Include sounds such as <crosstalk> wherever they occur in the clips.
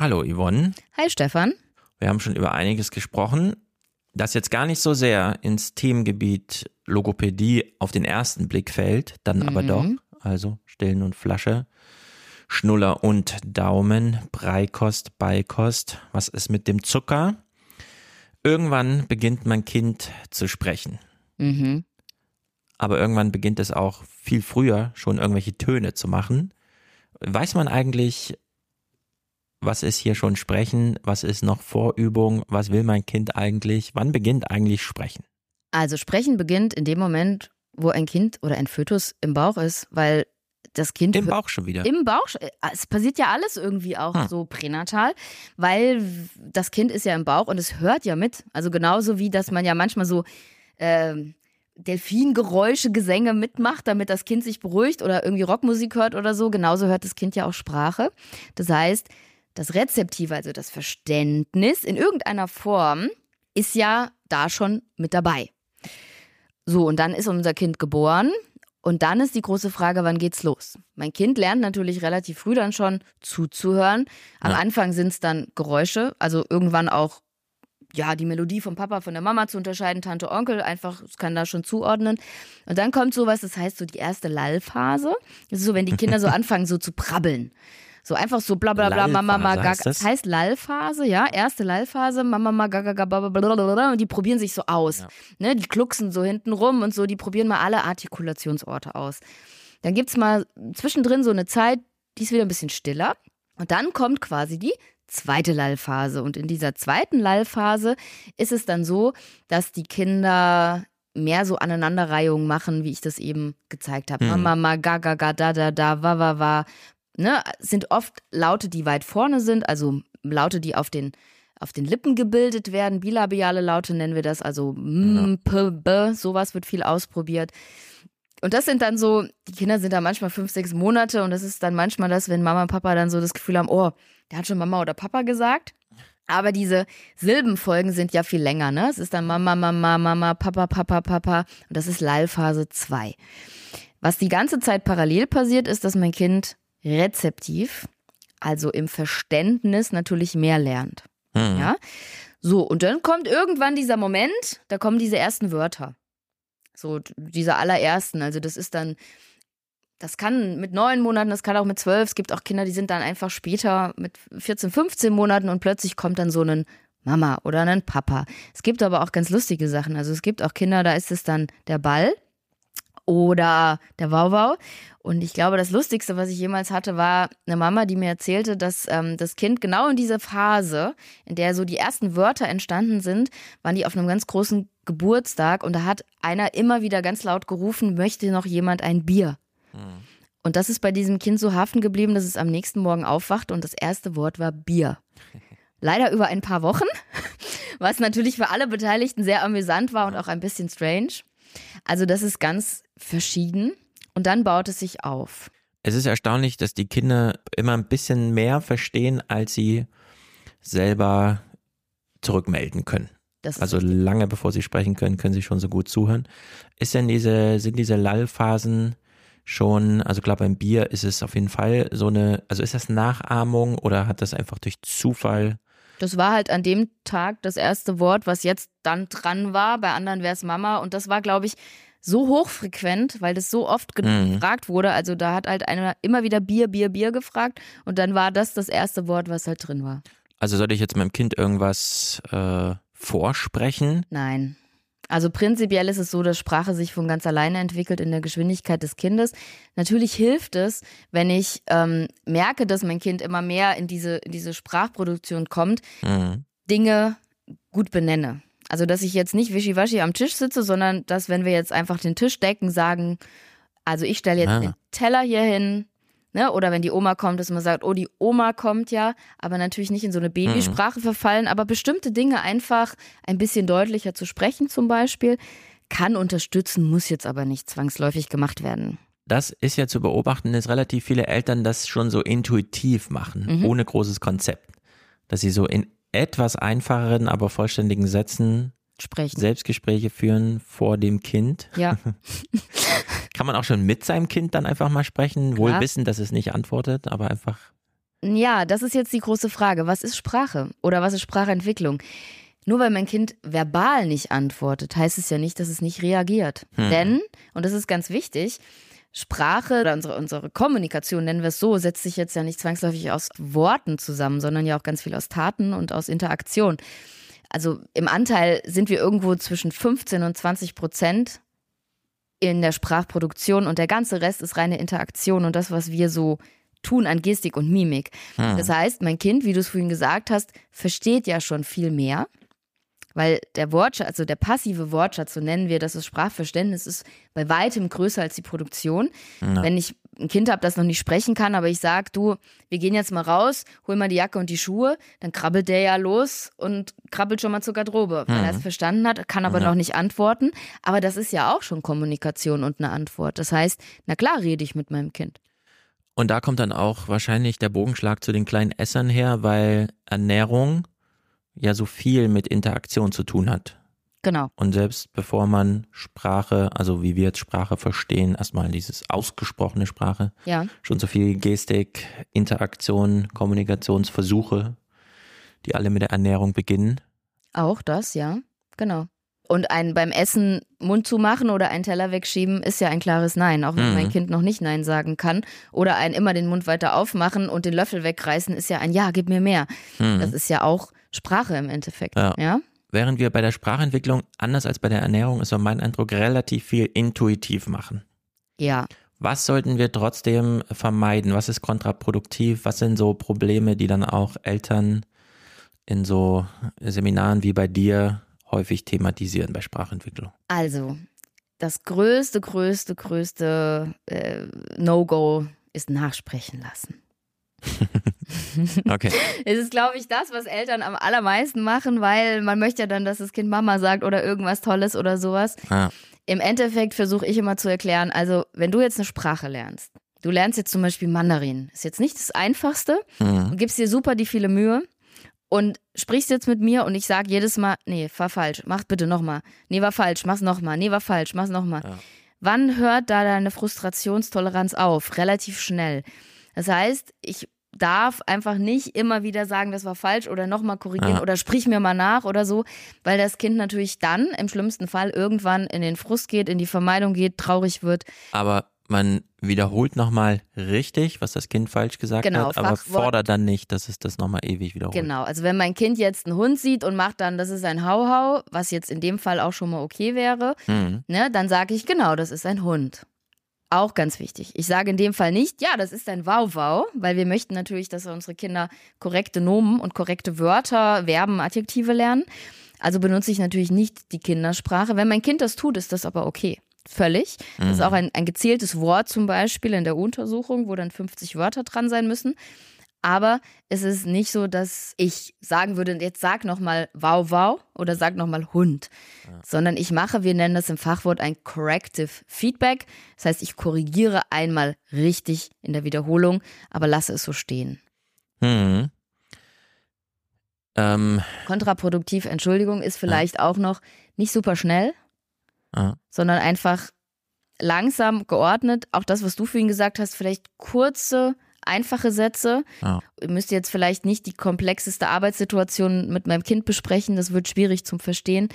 Hallo Yvonne. Hi Stefan. Wir haben schon über einiges gesprochen, das jetzt gar nicht so sehr ins Themengebiet Logopädie auf den ersten Blick fällt, dann mhm. aber doch. Also Stillen und Flasche, Schnuller und Daumen, Breikost, Beikost. Was ist mit dem Zucker? Irgendwann beginnt mein Kind zu sprechen. Mhm. Aber irgendwann beginnt es auch viel früher schon irgendwelche Töne zu machen. Weiß man eigentlich, was ist hier schon Sprechen, was ist noch Vorübung, was will mein Kind eigentlich, wann beginnt eigentlich Sprechen? Also Sprechen beginnt in dem Moment, wo ein Kind oder ein Fötus im Bauch ist, weil das Kind. Im Bauch schon wieder. Im Bauch. Äh, es passiert ja alles irgendwie auch hm. so pränatal, weil das Kind ist ja im Bauch und es hört ja mit. Also genauso wie, dass man ja manchmal so äh, Delfingeräusche, Gesänge mitmacht, damit das Kind sich beruhigt oder irgendwie Rockmusik hört oder so. Genauso hört das Kind ja auch Sprache. Das heißt, das Rezeptive, also das Verständnis in irgendeiner Form, ist ja da schon mit dabei. So, und dann ist unser Kind geboren. Und dann ist die große Frage, wann geht's los? Mein Kind lernt natürlich relativ früh dann schon zuzuhören. Am ja. Anfang sind es dann Geräusche, also irgendwann auch ja, die Melodie vom Papa, von der Mama zu unterscheiden, Tante, Onkel, einfach, es kann da schon zuordnen. Und dann kommt sowas, das heißt so die erste Lallphase. Das ist so, wenn die Kinder so <laughs> anfangen, so zu prabbeln. So einfach so bla bla bla, Mama, Mama, gaga. Das? heißt Lallphase, ja, erste Lallphase, Mama, Mama, gaga, gaga, bla, und die probieren sich so aus. Ja. Ne, die klucksen so hinten rum und so, die probieren mal alle Artikulationsorte aus. Dann gibt's mal zwischendrin so eine Zeit, die ist wieder ein bisschen stiller. Und dann kommt quasi die zweite Lallphase. Und in dieser zweiten Lallphase ist es dann so, dass die Kinder mehr so Aneinanderreihungen machen, wie ich das eben gezeigt habe. Mhm. Mama, ga, ga, ga, da, da, da, wa, wa, wa. Ne, sind oft Laute, die weit vorne sind, also Laute, die auf den, auf den Lippen gebildet werden. Bilabiale Laute nennen wir das, also m, p, b, sowas wird viel ausprobiert. Und das sind dann so, die Kinder sind da manchmal fünf, sechs Monate und das ist dann manchmal das, wenn Mama und Papa dann so das Gefühl haben, oh, der hat schon Mama oder Papa gesagt. Aber diese Silbenfolgen sind ja viel länger, ne? Es ist dann Mama, Mama, Mama, Papa, Papa, Papa. Und das ist Lallphase 2. Was die ganze Zeit parallel passiert, ist, dass mein Kind rezeptiv, also im Verständnis natürlich mehr lernt. Mhm. Ja? So, und dann kommt irgendwann dieser Moment, da kommen diese ersten Wörter. So, diese allerersten. Also, das ist dann das kann mit neun Monaten, das kann auch mit zwölf. Es gibt auch Kinder, die sind dann einfach später mit 14, 15 Monaten und plötzlich kommt dann so ein Mama oder ein Papa. Es gibt aber auch ganz lustige Sachen. Also es gibt auch Kinder, da ist es dann der Ball oder der Wauwau. Und ich glaube, das Lustigste, was ich jemals hatte, war eine Mama, die mir erzählte, dass ähm, das Kind genau in dieser Phase, in der so die ersten Wörter entstanden sind, waren die auf einem ganz großen Geburtstag und da hat einer immer wieder ganz laut gerufen, möchte noch jemand ein Bier? Mhm. Und das ist bei diesem Kind so haften geblieben, dass es am nächsten Morgen aufwacht und das erste Wort war Bier. <laughs> Leider über ein paar Wochen, <laughs> was natürlich für alle Beteiligten sehr amüsant war und auch ein bisschen strange. Also das ist ganz verschieden und dann baut es sich auf. Es ist erstaunlich, dass die Kinder immer ein bisschen mehr verstehen, als sie selber zurückmelden können. also richtig. lange bevor sie sprechen können, können sie schon so gut zuhören. Ist denn diese, sind diese Lallphasen schon, also klar beim Bier ist es auf jeden Fall so eine, also ist das Nachahmung oder hat das einfach durch Zufall? Das war halt an dem Tag das erste Wort, was jetzt dann dran war. Bei anderen wäre es Mama. Und das war, glaube ich, so hochfrequent, weil das so oft mhm. gefragt wurde. Also da hat halt einer immer wieder Bier, Bier, Bier gefragt. Und dann war das das erste Wort, was halt drin war. Also sollte ich jetzt meinem Kind irgendwas äh, vorsprechen? Nein. Also prinzipiell ist es so, dass Sprache sich von ganz alleine entwickelt in der Geschwindigkeit des Kindes. Natürlich hilft es, wenn ich ähm, merke, dass mein Kind immer mehr in diese, in diese Sprachproduktion kommt, mhm. Dinge gut benenne. Also, dass ich jetzt nicht wischiwaschi am Tisch sitze, sondern dass, wenn wir jetzt einfach den Tisch decken, sagen, also ich stelle jetzt ah. den Teller hier hin, Ne? Oder wenn die Oma kommt, dass man sagt, oh, die Oma kommt ja, aber natürlich nicht in so eine Babysprache mhm. verfallen, aber bestimmte Dinge einfach ein bisschen deutlicher zu sprechen zum Beispiel, kann unterstützen, muss jetzt aber nicht zwangsläufig gemacht werden. Das ist ja zu beobachten, dass relativ viele Eltern das schon so intuitiv machen, mhm. ohne großes Konzept. Dass sie so in etwas einfacheren, aber vollständigen Sätzen sprechen. Selbstgespräche führen vor dem Kind. Ja. <laughs> Kann man auch schon mit seinem Kind dann einfach mal sprechen, wohl wissen, dass es nicht antwortet, aber einfach Ja, das ist jetzt die große Frage. Was ist Sprache oder was ist Sprachentwicklung? Nur weil mein Kind verbal nicht antwortet, heißt es ja nicht, dass es nicht reagiert. Hm. Denn, und das ist ganz wichtig, Sprache oder unsere, unsere Kommunikation, nennen wir es so, setzt sich jetzt ja nicht zwangsläufig aus Worten zusammen, sondern ja auch ganz viel aus Taten und aus Interaktion. Also im Anteil sind wir irgendwo zwischen 15 und 20 Prozent in der Sprachproduktion und der ganze Rest ist reine Interaktion und das, was wir so tun an Gestik und Mimik. Hm. Das heißt, mein Kind, wie du es vorhin gesagt hast, versteht ja schon viel mehr weil der Wortschatz, also der passive Wortschatz, so nennen wir das, das Sprachverständnis ist bei weitem größer als die Produktion. Ja. Wenn ich ein Kind habe, das noch nicht sprechen kann, aber ich sage, du, wir gehen jetzt mal raus, hol mal die Jacke und die Schuhe, dann krabbelt der ja los und krabbelt schon mal zur Garderobe, weil mhm. er es verstanden hat, kann aber ja. noch nicht antworten. Aber das ist ja auch schon Kommunikation und eine Antwort. Das heißt, na klar rede ich mit meinem Kind. Und da kommt dann auch wahrscheinlich der Bogenschlag zu den kleinen Essern her, weil Ernährung ja so viel mit Interaktion zu tun hat. Genau. Und selbst bevor man Sprache, also wie wir jetzt Sprache verstehen, erstmal dieses ausgesprochene Sprache, ja. schon so viel Gestik, Interaktion, Kommunikationsversuche, die alle mit der Ernährung beginnen. Auch das, ja, genau. Und ein beim Essen Mund zu machen oder einen Teller wegschieben, ist ja ein klares Nein, auch wenn mhm. mein Kind noch nicht Nein sagen kann. Oder ein immer den Mund weiter aufmachen und den Löffel wegreißen, ist ja ein Ja, gib mir mehr. Mhm. Das ist ja auch Sprache im Endeffekt. Ja. ja. Während wir bei der Sprachentwicklung, anders als bei der Ernährung, ist so mein Eindruck, relativ viel intuitiv machen. Ja. Was sollten wir trotzdem vermeiden? Was ist kontraproduktiv? Was sind so Probleme, die dann auch Eltern in so Seminaren wie bei dir häufig thematisieren bei Sprachentwicklung? Also, das größte, größte, größte äh, No-Go ist nachsprechen lassen. <laughs> okay. Es ist, glaube ich, das, was Eltern am allermeisten machen, weil man möchte ja dann, dass das Kind Mama sagt oder irgendwas Tolles oder sowas. Ah. Im Endeffekt versuche ich immer zu erklären, also wenn du jetzt eine Sprache lernst, du lernst jetzt zum Beispiel Mandarin, ist jetzt nicht das Einfachste, mhm. du gibst dir super die viele Mühe und sprichst jetzt mit mir und ich sage jedes Mal, nee, war falsch, mach bitte nochmal. Nee, war falsch, mach's nochmal. Nee, war falsch, mach's nochmal. Ja. Wann hört da deine Frustrationstoleranz auf? Relativ schnell. Das heißt, ich darf einfach nicht immer wieder sagen, das war falsch oder nochmal korrigieren ja. oder sprich mir mal nach oder so, weil das Kind natürlich dann im schlimmsten Fall irgendwann in den Frust geht, in die Vermeidung geht, traurig wird. Aber man wiederholt nochmal richtig, was das Kind falsch gesagt genau, hat, aber Fachwort. fordert dann nicht, dass es das nochmal ewig wiederholt. Genau, also wenn mein Kind jetzt einen Hund sieht und macht dann, das ist ein Hauhau, was jetzt in dem Fall auch schon mal okay wäre, mhm. ne, dann sage ich, genau, das ist ein Hund. Auch ganz wichtig. Ich sage in dem Fall nicht, ja, das ist ein Wow-Wow, weil wir möchten natürlich, dass unsere Kinder korrekte Nomen und korrekte Wörter, Verben, Adjektive lernen. Also benutze ich natürlich nicht die Kindersprache. Wenn mein Kind das tut, ist das aber okay. Völlig. Das ist auch mhm. ein, ein gezieltes Wort zum Beispiel in der Untersuchung, wo dann 50 Wörter dran sein müssen. Aber es ist nicht so, dass ich sagen würde, jetzt sag nochmal wow, wow oder sag nochmal Hund, ja. sondern ich mache, wir nennen das im Fachwort ein Corrective Feedback. Das heißt, ich korrigiere einmal richtig in der Wiederholung, aber lasse es so stehen. Hm. Ähm. Kontraproduktiv, Entschuldigung, ist vielleicht ja. auch noch nicht super schnell, ja. sondern einfach langsam geordnet. Auch das, was du vorhin gesagt hast, vielleicht kurze einfache Sätze. Ja. Ich müsste jetzt vielleicht nicht die komplexeste Arbeitssituation mit meinem Kind besprechen, das wird schwierig zum Verstehen.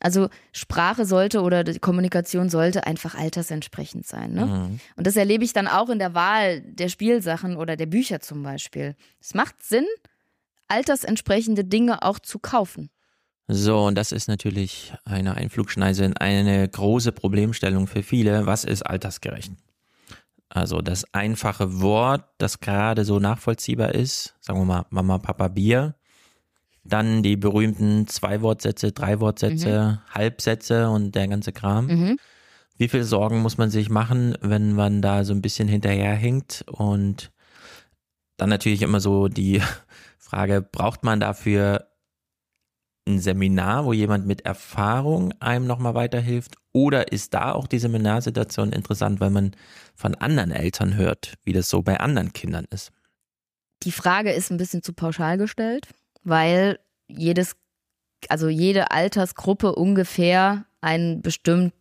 Also Sprache sollte oder die Kommunikation sollte einfach altersentsprechend sein. Ne? Mhm. Und das erlebe ich dann auch in der Wahl der Spielsachen oder der Bücher zum Beispiel. Es macht Sinn, altersentsprechende Dinge auch zu kaufen. So, und das ist natürlich eine Einflugschneise, eine große Problemstellung für viele. Was ist altersgerecht? Also das einfache Wort, das gerade so nachvollziehbar ist, sagen wir mal Mama, Papa, Bier. Dann die berühmten zwei Wortsätze, drei Wortsätze, mhm. Halbsätze und der ganze Kram. Mhm. Wie viel Sorgen muss man sich machen, wenn man da so ein bisschen hinterherhinkt? Und dann natürlich immer so die <laughs> Frage, braucht man dafür ein Seminar, wo jemand mit Erfahrung einem nochmal weiterhilft? Oder ist da auch die Seminarsituation interessant, weil man von anderen Eltern hört, wie das so bei anderen Kindern ist? Die Frage ist ein bisschen zu pauschal gestellt, weil jedes, also jede Altersgruppe ungefähr einen bestimmten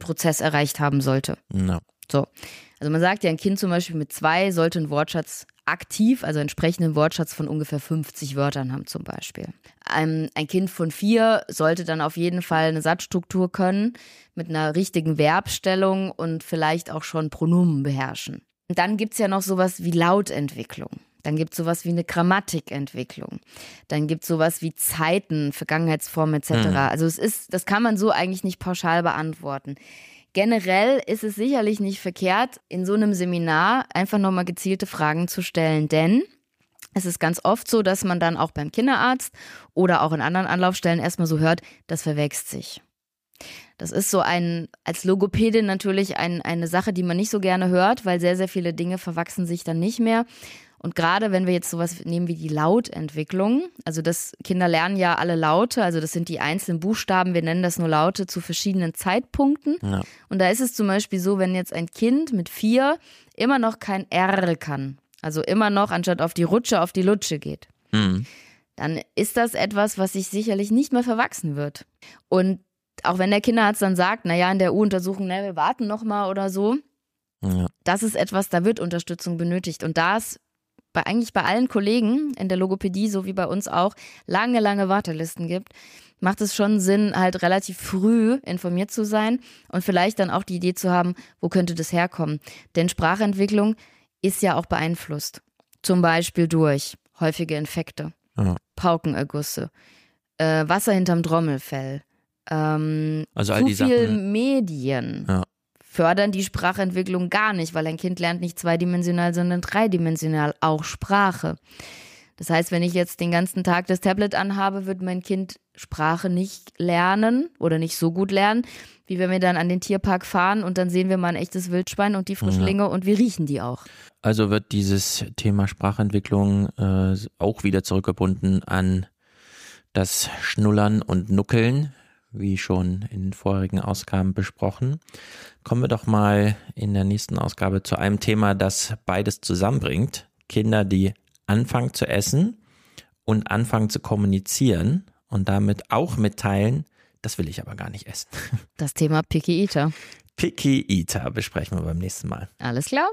Prozess erreicht haben sollte. No. So. Also man sagt ja, ein Kind zum Beispiel mit zwei sollte einen Wortschatz aktiv, also entsprechenden Wortschatz von ungefähr 50 Wörtern haben zum Beispiel. Ein, ein, Kind von vier sollte dann auf jeden Fall eine Satzstruktur können, mit einer richtigen Verbstellung und vielleicht auch schon Pronomen beherrschen. Und dann gibt's ja noch sowas wie Lautentwicklung. Dann gibt es sowas wie eine Grammatikentwicklung. Dann gibt es sowas wie Zeiten, Vergangenheitsformen etc. Mhm. Also es ist, das kann man so eigentlich nicht pauschal beantworten. Generell ist es sicherlich nicht verkehrt, in so einem Seminar einfach nochmal gezielte Fragen zu stellen, denn es ist ganz oft so, dass man dann auch beim Kinderarzt oder auch in anderen Anlaufstellen erstmal so hört, das verwächst sich. Das ist so ein, als Logopädin natürlich ein, eine Sache, die man nicht so gerne hört, weil sehr, sehr viele Dinge verwachsen sich dann nicht mehr. Und gerade wenn wir jetzt sowas nehmen wie die Lautentwicklung, also das Kinder lernen ja alle Laute, also das sind die einzelnen Buchstaben, wir nennen das nur Laute zu verschiedenen Zeitpunkten. Ja. Und da ist es zum Beispiel so, wenn jetzt ein Kind mit vier immer noch kein R kann, also immer noch anstatt auf die Rutsche auf die Lutsche geht, mhm. dann ist das etwas, was sich sicherlich nicht mehr verwachsen wird. Und auch wenn der Kinderarzt dann sagt, naja, in der U-Untersuchung, ne, wir warten nochmal oder so, ja. Das ist etwas, da wird Unterstützung benötigt. Und das bei eigentlich bei allen Kollegen in der Logopädie, so wie bei uns auch, lange, lange Wartelisten gibt, macht es schon Sinn, halt relativ früh informiert zu sein und vielleicht dann auch die Idee zu haben, wo könnte das herkommen. Denn Sprachentwicklung ist ja auch beeinflusst. Zum Beispiel durch häufige Infekte, ja. Paukenergüsse, äh, Wasser hinterm Trommelfell, ähm, also all zu viel Sachen. Medien. Ja fördern die Sprachentwicklung gar nicht, weil ein Kind lernt nicht zweidimensional, sondern dreidimensional, auch Sprache. Das heißt, wenn ich jetzt den ganzen Tag das Tablet anhabe, wird mein Kind Sprache nicht lernen oder nicht so gut lernen, wie wenn wir dann an den Tierpark fahren und dann sehen wir mal ein echtes Wildschwein und die Frischlinge ja. und wir riechen die auch. Also wird dieses Thema Sprachentwicklung äh, auch wieder zurückgebunden an das Schnullern und Nuckeln wie schon in den vorherigen Ausgaben besprochen. Kommen wir doch mal in der nächsten Ausgabe zu einem Thema, das beides zusammenbringt. Kinder, die anfangen zu essen und anfangen zu kommunizieren und damit auch mitteilen, das will ich aber gar nicht essen. <laughs> Das Thema Picky Eater. Picky Eater besprechen wir beim nächsten Mal. Alles klar.